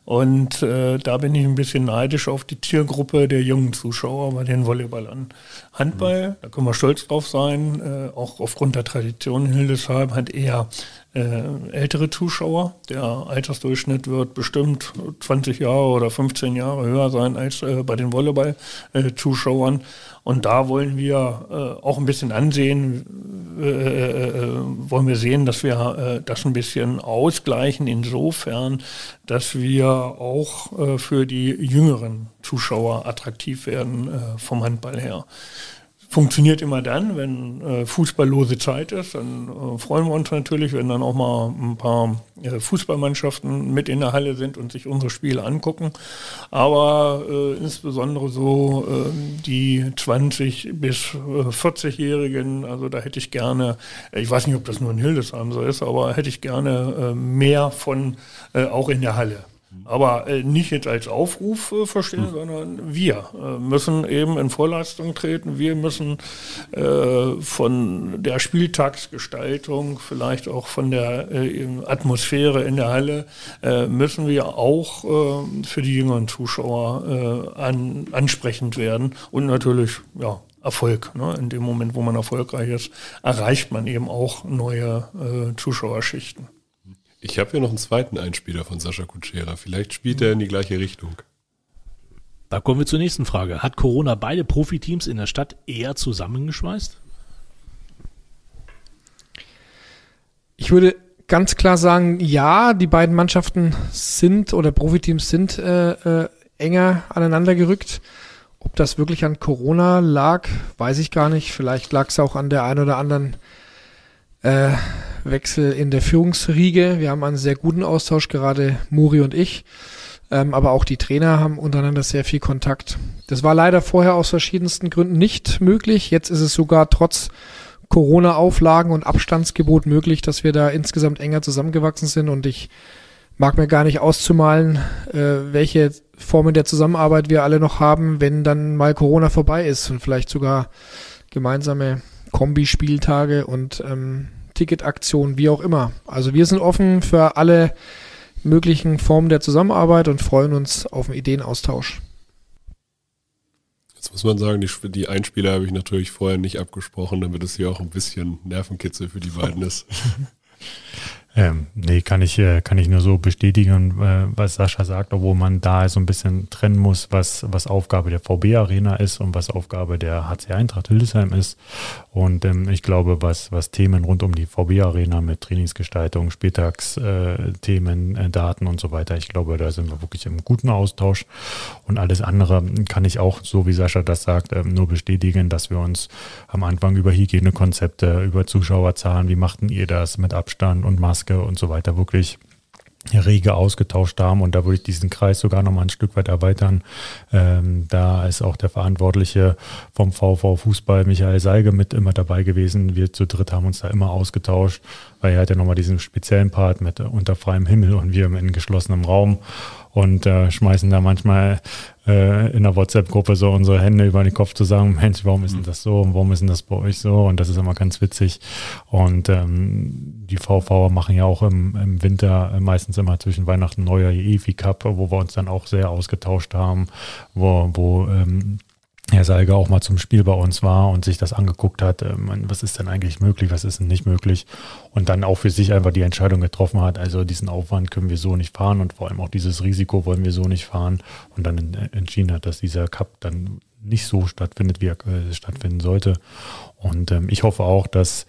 Und äh, da bin ich ein bisschen neidisch auf die Zielgruppe der jungen Zuschauer bei den Volleyballern. Handball, mhm. da können wir stolz drauf sein, äh, auch aufgrund der Tradition in Hildesheim hat eher äh, ältere Zuschauer. Der Altersdurchschnitt wird bestimmt 20 Jahre oder 15 Jahre höher sein als äh, bei den Volleyball-Zuschauern. Und da wollen wir äh, auch ein bisschen ansehen, äh, äh, äh, wollen wir sehen, dass wir das ein bisschen ausgleichen, insofern, dass wir auch für die jüngeren Zuschauer attraktiv werden vom Handball her funktioniert immer dann, wenn äh, fußballlose Zeit ist. Dann äh, freuen wir uns natürlich, wenn dann auch mal ein paar äh, Fußballmannschaften mit in der Halle sind und sich unsere Spiele angucken. Aber äh, insbesondere so ähm, die 20 bis 40-Jährigen, äh, also da hätte ich gerne, ich weiß nicht, ob das nur in Hildesheim so ist, aber hätte ich gerne äh, mehr von auch in der Halle. Aber äh, nicht jetzt als Aufruf äh, verstehen, hm. sondern wir äh, müssen eben in Vorleistung treten. Wir müssen äh, von der Spieltagsgestaltung, vielleicht auch von der äh, Atmosphäre in der Halle, äh, müssen wir auch für die jüngeren Zuschauer an, ansprechend werden. Und natürlich, ja, Erfolg. Ne? In dem Moment, wo man erfolgreich ist, erreicht man eben auch neue Zuschauerschichten. Ich habe hier noch einen zweiten Einspieler von Sascha Kutschera. Vielleicht spielt er in die gleiche Richtung. Da kommen wir zur nächsten Frage. Hat Corona beide Profiteams in der Stadt eher zusammengeschweißt? Ich würde ganz klar sagen, ja, die beiden Mannschaften sind oder Profiteams sind äh, äh, enger aneinander gerückt. Ob das wirklich an Corona lag, weiß ich gar nicht. Vielleicht lag es auch an der einen oder anderen äh, Wechsel in der Führungsriege. Wir haben einen sehr guten Austausch, gerade Muri und ich. Ähm, aber auch die Trainer haben untereinander sehr viel Kontakt. Das war leider vorher aus verschiedensten Gründen nicht möglich. Jetzt ist es sogar trotz Corona-Auflagen und Abstandsgebot möglich, dass wir da insgesamt enger zusammengewachsen sind. Und ich mag mir gar nicht auszumalen, äh, welche Formen der Zusammenarbeit wir alle noch haben, wenn dann mal Corona vorbei ist und vielleicht sogar gemeinsame Kombispieltage und ähm, Ticketaktionen, wie auch immer. Also wir sind offen für alle möglichen Formen der Zusammenarbeit und freuen uns auf einen Ideenaustausch. Jetzt muss man sagen, die, die Einspieler habe ich natürlich vorher nicht abgesprochen, damit es hier auch ein bisschen Nervenkitzel für die beiden ist. *laughs* Ähm, nee, kann ich, äh, kann ich nur so bestätigen, äh, was Sascha sagt, obwohl man da so ein bisschen trennen muss, was, was Aufgabe der VB Arena ist und was Aufgabe der HC Eintracht Hildesheim ist. Und ähm, ich glaube, was, was Themen rund um die VB Arena mit Trainingsgestaltung, Spieltagsthemen, äh, Daten und so weiter, ich glaube, da sind wir wirklich im guten Austausch. Und alles andere kann ich auch, so wie Sascha das sagt, ähm, nur bestätigen, dass wir uns am Anfang über Hygienekonzepte, über Zuschauerzahlen, wie machten ihr das mit Abstand und Masken, Maske und so weiter wirklich rege ausgetauscht haben. Und da würde ich diesen Kreis sogar noch mal ein Stück weit erweitern. Ähm, da ist auch der Verantwortliche vom VV Fußball, Michael Seige, mit immer dabei gewesen. Wir zu dritt haben uns da immer ausgetauscht, weil er hat ja nochmal diesen speziellen Part mit unter freiem Himmel und wir in geschlossenem Raum und äh, schmeißen da manchmal äh, in der WhatsApp-Gruppe so unsere Hände über den Kopf zu sagen, Mensch, warum ist denn mhm. das so und warum ist denn das bei euch so? Und das ist immer ganz witzig. Und ähm, die VV machen ja auch im, im Winter meistens immer zwischen Weihnachten und Neujahr EFI Cup, wo wir uns dann auch sehr ausgetauscht haben, wo, wo ähm, Herr Salger auch mal zum Spiel bei uns war und sich das angeguckt hat, äh, was ist denn eigentlich möglich, was ist denn nicht möglich und dann auch für sich einfach die Entscheidung getroffen hat, also diesen Aufwand können wir so nicht fahren und vor allem auch dieses Risiko wollen wir so nicht fahren und dann entschieden hat, dass dieser Cup dann nicht so stattfindet, wie er äh, stattfinden sollte. Und ähm, ich hoffe auch, dass,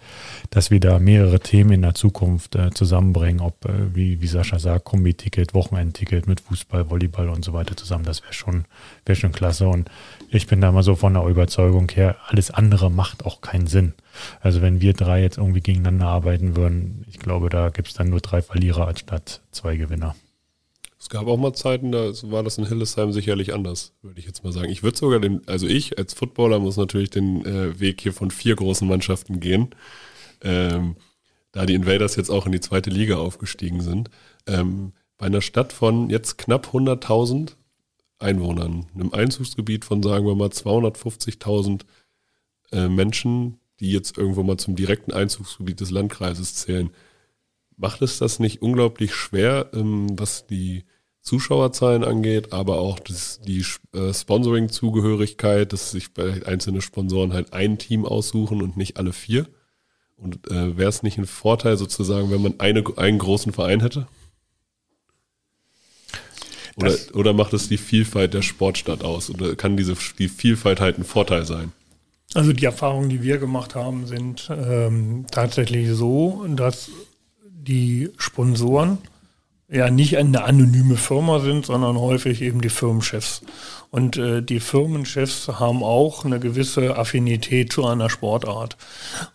dass wir da mehrere Themen in der Zukunft äh, zusammenbringen, ob, äh, wie, wie Sascha sagt, Kombi-Ticket, Wochenendticket mit Fußball, Volleyball und so weiter zusammen. Das wäre schon, wäre schon klasse. Und ich bin da mal so von der Überzeugung her, alles andere macht auch keinen Sinn. Also wenn wir drei jetzt irgendwie gegeneinander arbeiten würden, ich glaube, da gibt es dann nur drei Verlierer anstatt zwei Gewinner. Es gab auch mal Zeiten, da war das in Hildesheim sicherlich anders, würde ich jetzt mal sagen. Ich würde sogar den, also ich als Footballer muss natürlich den äh, Weg hier von vier großen Mannschaften gehen. Ähm, da die Invaders jetzt auch in die zweite Liga aufgestiegen sind. Ähm, bei einer Stadt von jetzt knapp 100.000 Einwohnern, einem Einzugsgebiet von, sagen wir mal, 250.000 äh, Menschen, die jetzt irgendwo mal zum direkten Einzugsgebiet des Landkreises zählen, macht es das nicht unglaublich schwer, ähm, was die Zuschauerzahlen angeht, aber auch das, die äh, Sponsoring-Zugehörigkeit, dass sich bei einzelne Sponsoren halt ein Team aussuchen und nicht alle vier? Und äh, wäre es nicht ein Vorteil sozusagen, wenn man eine, einen großen Verein hätte? Oder, oder macht es die Vielfalt der Sportstadt aus? Oder kann diese die Vielfalt halt ein Vorteil sein? Also die Erfahrungen, die wir gemacht haben, sind ähm, tatsächlich so, dass die Sponsoren ja nicht eine anonyme Firma sind, sondern häufig eben die Firmenchefs. Und äh, die Firmenchefs haben auch eine gewisse Affinität zu einer Sportart.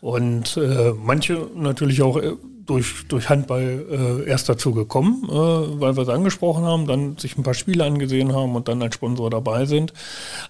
Und äh, manche natürlich auch äh, durch, durch Handball äh, erst dazu gekommen, äh, weil wir es angesprochen haben, dann sich ein paar Spiele angesehen haben und dann als Sponsor dabei sind.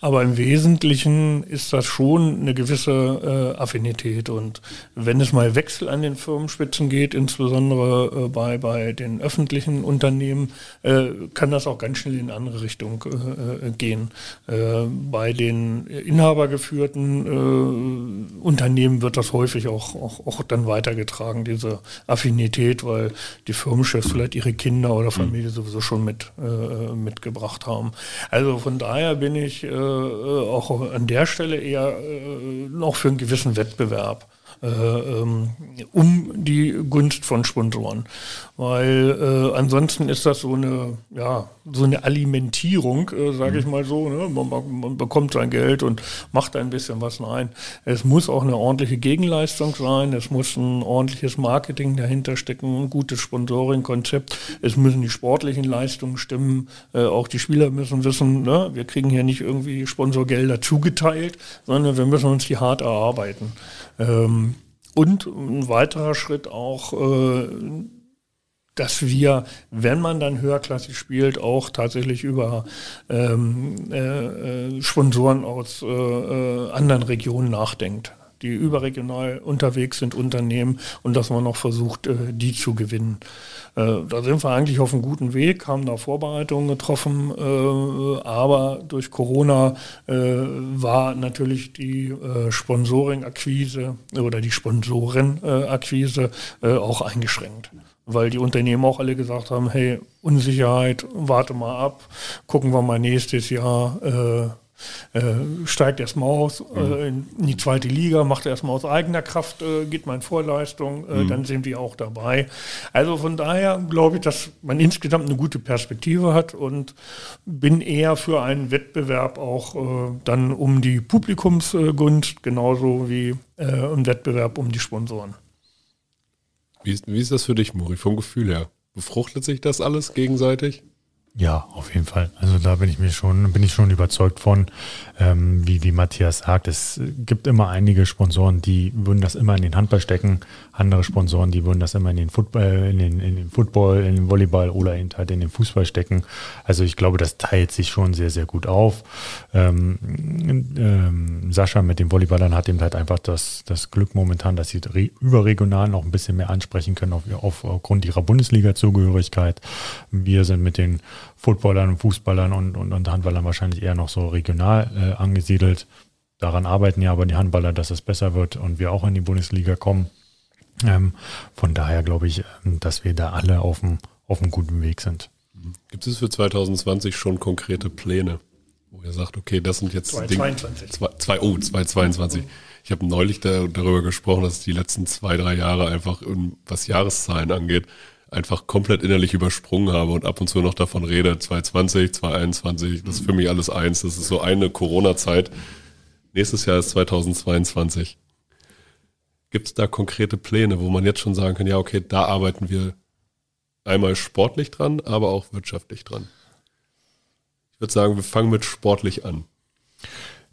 Aber im Wesentlichen ist das schon eine gewisse äh, Affinität. Und wenn es mal Wechsel an den Firmenspitzen geht, insbesondere äh, bei, bei den öffentlichen Unternehmen, äh, kann das auch ganz schnell in eine andere Richtung äh, äh gehen. Äh, bei den inhabergeführten äh, Unternehmen wird das häufig auch, auch, auch dann weitergetragen, diese Affinität, weil die Firmenchefs vielleicht ihre Kinder oder Familie sowieso schon mit, äh, mitgebracht haben. Also von daher bin ich äh, auch an der Stelle eher äh, noch für einen gewissen Wettbewerb. Äh, ähm, um die Gunst von Sponsoren. Weil äh, ansonsten ist das so eine, ja, so eine Alimentierung, äh, sage ich mhm. mal so. Ne? Man, man, bekommt sein Geld und macht ein bisschen was. Nein, es muss auch eine ordentliche Gegenleistung sein. Es muss ein ordentliches Marketing dahinter stecken, ein gutes Sponsoring-Konzept. Es müssen die sportlichen Leistungen stimmen. Äh, auch die Spieler müssen wissen, ne? wir kriegen hier nicht irgendwie Sponsorgelder zugeteilt, sondern wir müssen uns die hart erarbeiten. Ähm, und ein weiterer Schritt auch, äh, dass wir, wenn man dann höherklassig spielt, auch tatsächlich über ähm, äh, äh Sponsoren aus anderen Regionen nachdenkt die überregional unterwegs sind, Unternehmen und dass man noch versucht, äh, die zu gewinnen. Äh, da sind wir eigentlich auf einem guten Weg, haben da Vorbereitungen getroffen, äh, aber durch Corona war natürlich die Sponsoring-Akquise oder die Sponsoren-Akquise auch eingeschränkt weil die Unternehmen auch alle gesagt haben, hey, Unsicherheit, warte mal ab, gucken wir mal nächstes Jahr, äh, steigt erstmal aus äh, in die zweite Liga, macht erstmal aus eigener Kraft, äh, geht mal in Vorleistung, äh, mhm. dann sind wir auch dabei. Also von daher glaube ich, dass man insgesamt eine gute Perspektive hat und bin eher für einen Wettbewerb auch äh, dann um die Publikumsgunst, genauso wie äh, ein Wettbewerb um die Sponsoren. Wie ist, wie ist das für dich, Mori, vom Gefühl her? Befruchtet sich das alles gegenseitig? Ja, auf jeden Fall. Also da bin ich mir schon, bin ich schon überzeugt von, ähm, wie, wie Matthias sagt. Es gibt immer einige Sponsoren, die würden das immer in den Handball stecken, andere Sponsoren, die würden das immer in den Football, in den, in den Football, in den Volleyball oder eben halt in den Fußball stecken. Also ich glaube, das teilt sich schon sehr, sehr gut auf. Ähm, ähm, Sascha mit den Volleyballern hat eben halt einfach das, das Glück momentan, dass sie überregional noch ein bisschen mehr ansprechen können auf, auf, aufgrund ihrer Bundesliga-Zugehörigkeit. Wir sind mit den Footballern und Fußballern und, und, und Handballern wahrscheinlich eher noch so regional äh, angesiedelt. Daran arbeiten ja aber die Handballer, dass es besser wird und wir auch in die Bundesliga kommen. Ähm, von daher glaube ich, ähm, dass wir da alle auf einem, auf einem guten Weg sind. Gibt es für 2020 schon konkrete Pläne, wo ihr sagt, okay, das sind jetzt 2022. Zwei, zwei, oh, 2022. Ich habe neulich da, darüber gesprochen, dass die letzten zwei, drei Jahre einfach, was Jahreszahlen angeht, einfach komplett innerlich übersprungen habe und ab und zu noch davon rede, 2020, 2021, das ist für mich alles eins. Das ist so eine Corona-Zeit. Nächstes Jahr ist 2022. Gibt es da konkrete Pläne, wo man jetzt schon sagen kann, ja, okay, da arbeiten wir einmal sportlich dran, aber auch wirtschaftlich dran? Ich würde sagen, wir fangen mit sportlich an.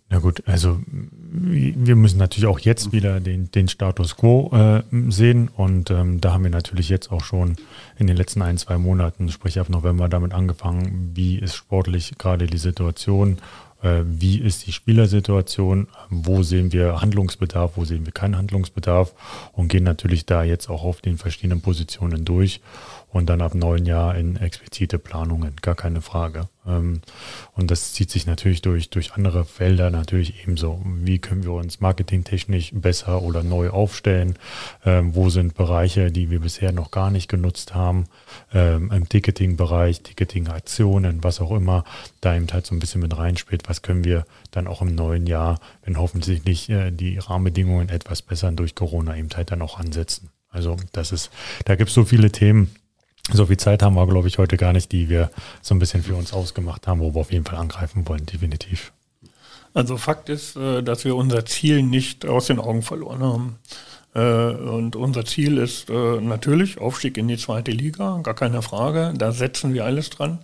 Na gut, also wir müssen natürlich auch jetzt wieder den, den Status quo äh, sehen und ähm, da haben wir natürlich jetzt auch schon in den letzten ein, zwei Monaten, sprich ab November, damit angefangen, wie ist sportlich gerade die Situation, wie ist die Spielersituation, wo sehen wir Handlungsbedarf, wo sehen wir keinen Handlungsbedarf? Und gehen natürlich da jetzt auch auf den verschiedenen Positionen durch und dann ab neuen Jahr in explizite Planungen, gar keine Frage. Ähm, und das zieht sich natürlich durch, durch andere Felder natürlich ebenso. Wie können wir uns marketingtechnisch besser oder neu aufstellen? Ähm, wo sind Bereiche, die wir bisher noch gar nicht genutzt haben? Ähm, Im Ticketing-Bereich, Ticketing-Aktionen, was auch immer, da eben halt so ein bisschen mit reinspielt. Was können wir dann auch im neuen Jahr, wenn hoffentlich nicht äh, die Rahmenbedingungen etwas bessern durch Corona eben halt dann auch ansetzen? Also das ist, da gibt es so viele Themen, so viel Zeit haben wir, glaube ich, heute gar nicht, die wir so ein bisschen für uns ausgemacht haben, wo wir auf jeden Fall angreifen wollen, definitiv. Also Fakt ist, äh, dass wir unser Ziel nicht aus den Augen verloren haben. Äh, und unser Ziel ist äh, natürlich Aufstieg in die zweite Liga, gar keine Frage. Da setzen wir alles dran.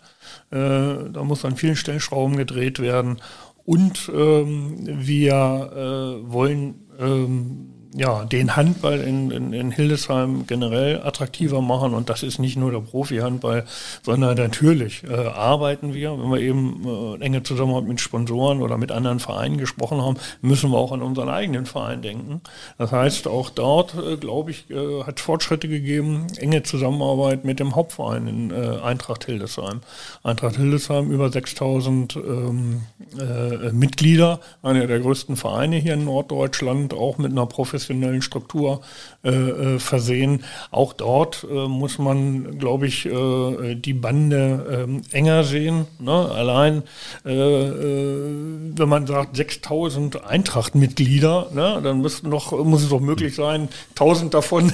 Da muss an vielen Stellschrauben gedreht werden. Und ähm, wir wollen ähm, ja, den Handball in, in, in Hildesheim generell attraktiver machen. Und das ist nicht nur der Profi-Handball, sondern natürlich äh, arbeiten wir, wenn wir eben äh, enge Zusammenarbeit mit Sponsoren oder mit anderen Vereinen gesprochen haben, müssen wir auch an unseren eigenen Verein denken. Das heißt, auch dort, äh, glaube ich, äh, hat Fortschritte gegeben, enge Zusammenarbeit mit dem Hauptverein in äh, Eintracht Hildesheim. Eintracht Hildesheim über 6000 ähm, äh, Mitglieder, einer der größten Vereine hier in Norddeutschland, auch mit einer professionellen professionellen Struktur äh, äh, versehen. Auch dort äh, muss man, glaube ich, äh, die Bande ähm, enger sehen. Ne? Allein, äh, wenn man sagt 6000 Eintracht-Mitglieder, ne? dann muss, noch, muss es doch möglich sein, 1000 davon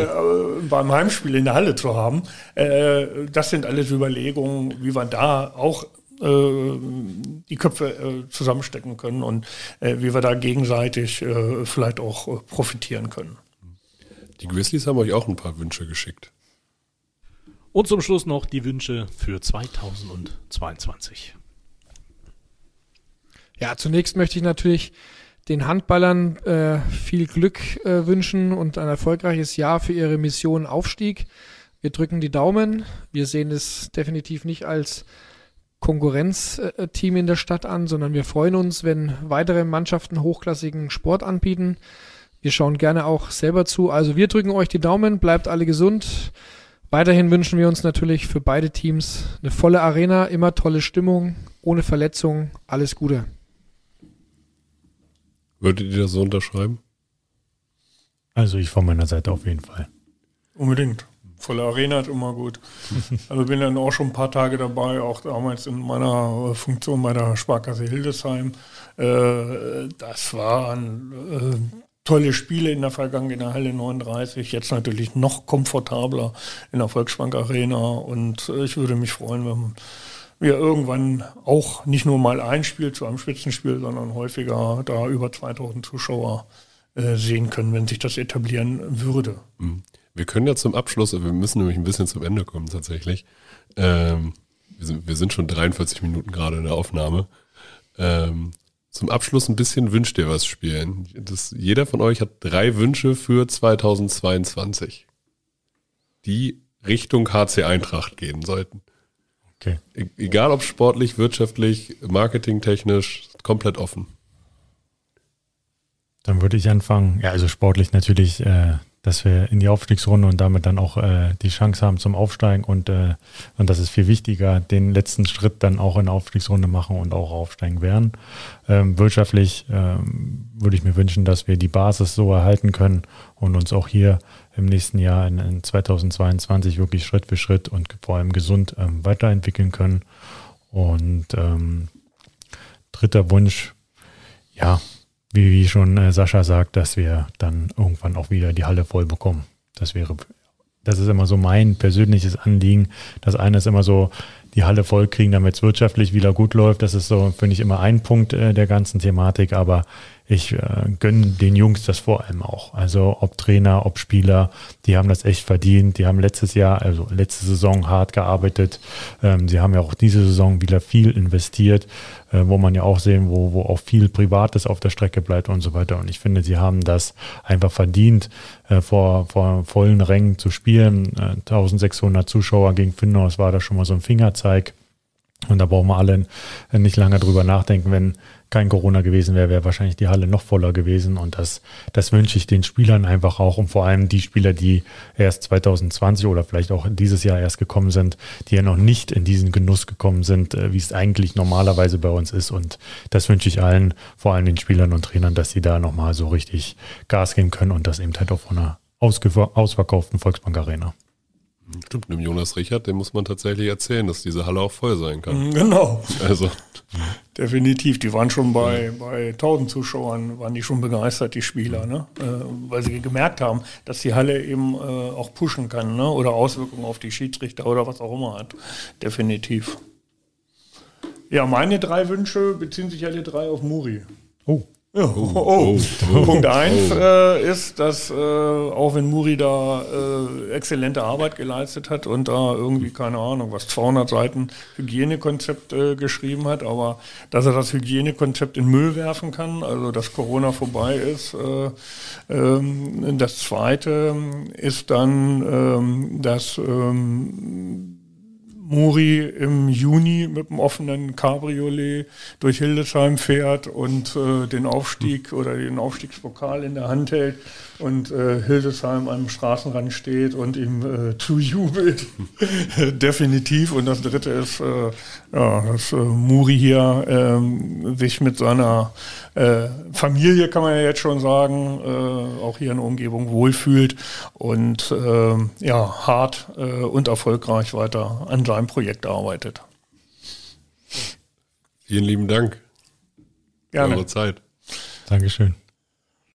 *laughs* beim Heimspiel in der Halle zu haben. das sind alles Überlegungen, wie man da auch äh, die Köpfe äh, zusammenstecken können und äh, wie wir da gegenseitig vielleicht auch profitieren können. Die Grizzlies haben euch auch ein paar Wünsche geschickt. Und zum Schluss noch die Wünsche für 2022. Ja, zunächst möchte ich natürlich den Handballern äh, viel Glück äh, wünschen und ein erfolgreiches Jahr für ihre Mission Aufstieg. Wir drücken die Daumen. Wir sehen es definitiv nicht als Konkurrenzteam in der Stadt an, sondern wir freuen uns, wenn weitere Mannschaften hochklassigen Sport anbieten. Wir schauen gerne auch selber zu. Also wir drücken euch die Daumen, bleibt alle gesund. Weiterhin wünschen wir uns natürlich für beide Teams eine volle Arena, immer tolle Stimmung, ohne Verletzungen, alles Gute. Würdet ihr das so unterschreiben? Also ich von meiner Seite auf jeden Fall. Unbedingt. Volle Arena ist immer gut. Also bin dann auch schon ein paar Tage dabei, auch damals in meiner Funktion bei der Sparkasse Hildesheim. Äh, das waren äh, tolle Spiele in der Vergangenheit in der Halle 39. Jetzt natürlich noch komfortabler in der Volksbank Arena. Und äh, ich würde mich freuen, wenn wir irgendwann auch nicht nur mal ein Spiel zu einem Spitzenspiel, sondern häufiger da über 2000 Zuschauer sehen können, wenn sich das etablieren würde. Mhm. Wir können ja zum Abschluss, wir müssen nämlich ein bisschen zum Ende kommen tatsächlich. Ähm, wir, sind, wir sind schon 43 Minuten gerade in der Aufnahme. Ähm, zum Abschluss ein bisschen wünscht ihr was spielen. Das, jeder von euch hat drei Wünsche für 2022, die Richtung HC Eintracht gehen sollten. Okay. E egal ob sportlich, wirtschaftlich, marketingtechnisch, komplett offen. Dann würde ich anfangen. Ja, also sportlich natürlich äh, dass wir in die Aufstiegsrunde und damit dann auch äh, die Chance haben zum Aufsteigen und, äh, und das ist viel wichtiger, den letzten Schritt dann auch in der Aufstiegsrunde machen und auch aufsteigen werden. Ähm, wirtschaftlich ähm, würde ich mir wünschen, dass wir die Basis so erhalten können und uns auch hier im nächsten Jahr in, in 2022 wirklich Schritt für Schritt und vor allem gesund ähm, weiterentwickeln können. Und ähm, dritter Wunsch, ja, wie, wie schon äh, Sascha sagt, dass wir dann irgendwann auch wieder die Halle voll bekommen. Das wäre, das ist immer so mein persönliches Anliegen. Das eine ist immer so, die Halle voll kriegen, damit es wirtschaftlich wieder gut läuft. Das ist so, finde ich, immer ein Punkt äh, der ganzen Thematik. Aber ich äh, gönne den Jungs das vor allem auch. Also ob Trainer, ob Spieler, die haben das echt verdient. Die haben letztes Jahr, also letzte Saison hart gearbeitet. Ähm, sie haben ja auch diese Saison wieder viel investiert, äh, wo man ja auch sehen, wo, wo auch viel Privates auf der Strecke bleibt und so weiter. Und ich finde, sie haben das einfach verdient, äh, vor, vor vollen Rängen zu spielen. Äh, 1600 Zuschauer gegen Finnhaus war da schon mal so ein Fingerzeig. Und da brauchen wir alle nicht lange drüber nachdenken. Wenn kein Corona gewesen wäre, wäre wahrscheinlich die Halle noch voller gewesen. Und das, das wünsche ich den Spielern einfach auch und vor allem die Spieler, die erst 2020 oder vielleicht auch dieses Jahr erst gekommen sind, die ja noch nicht in diesen Genuss gekommen sind, äh, wie es eigentlich normalerweise bei uns ist. Und das wünsche ich allen, vor allem den Spielern und Trainern, dass sie da nochmal so richtig Gas geben können und das eben halt auch von einer ausverkauften Volksbank Arena. Stimmt, dem Jonas Richard, dem muss man tatsächlich erzählen, dass diese Halle auch voll sein kann. Genau. Also. Definitiv. Die waren schon bei, bei 1000 Zuschauern, waren die schon begeistert, die Spieler, ne? Äh, weil sie gemerkt haben, dass die Halle eben äh, auch pushen kann ne? oder Auswirkungen auf die Schiedsrichter oder was auch immer hat. Definitiv. Ja, meine drei Wünsche beziehen sich alle drei auf Muri. Oh. Ja. Oh, oh. oh. Punkt 1 äh, ist, dass äh, auch wenn Muri da äh, exzellente Arbeit geleistet hat und da irgendwie, keine Ahnung, was 200 Seiten Hygienekonzept äh, geschrieben hat, aber dass er das Hygienekonzept in Müll werfen kann, also dass Corona vorbei ist. Äh, ähm, das Zweite ist dann, ähm, dass ähm, Muri im Juni mit einem offenen Cabriolet durch Hildesheim fährt und äh, den Aufstieg oder den Aufstiegspokal in der Hand hält und äh, Hildesheim am Straßenrand steht und ihm äh, zujubelt. *laughs* Definitiv. Und das dritte ist, äh, ja, dass äh, Muri hier ähm, sich mit seiner äh, Familie, kann man ja jetzt schon sagen, äh, auch hier in der Umgebung wohlfühlt und äh, ja, hart äh, und erfolgreich weiter an seinem Projekt arbeitet. Vielen lieben Dank Gerne. für eure Zeit. Dankeschön.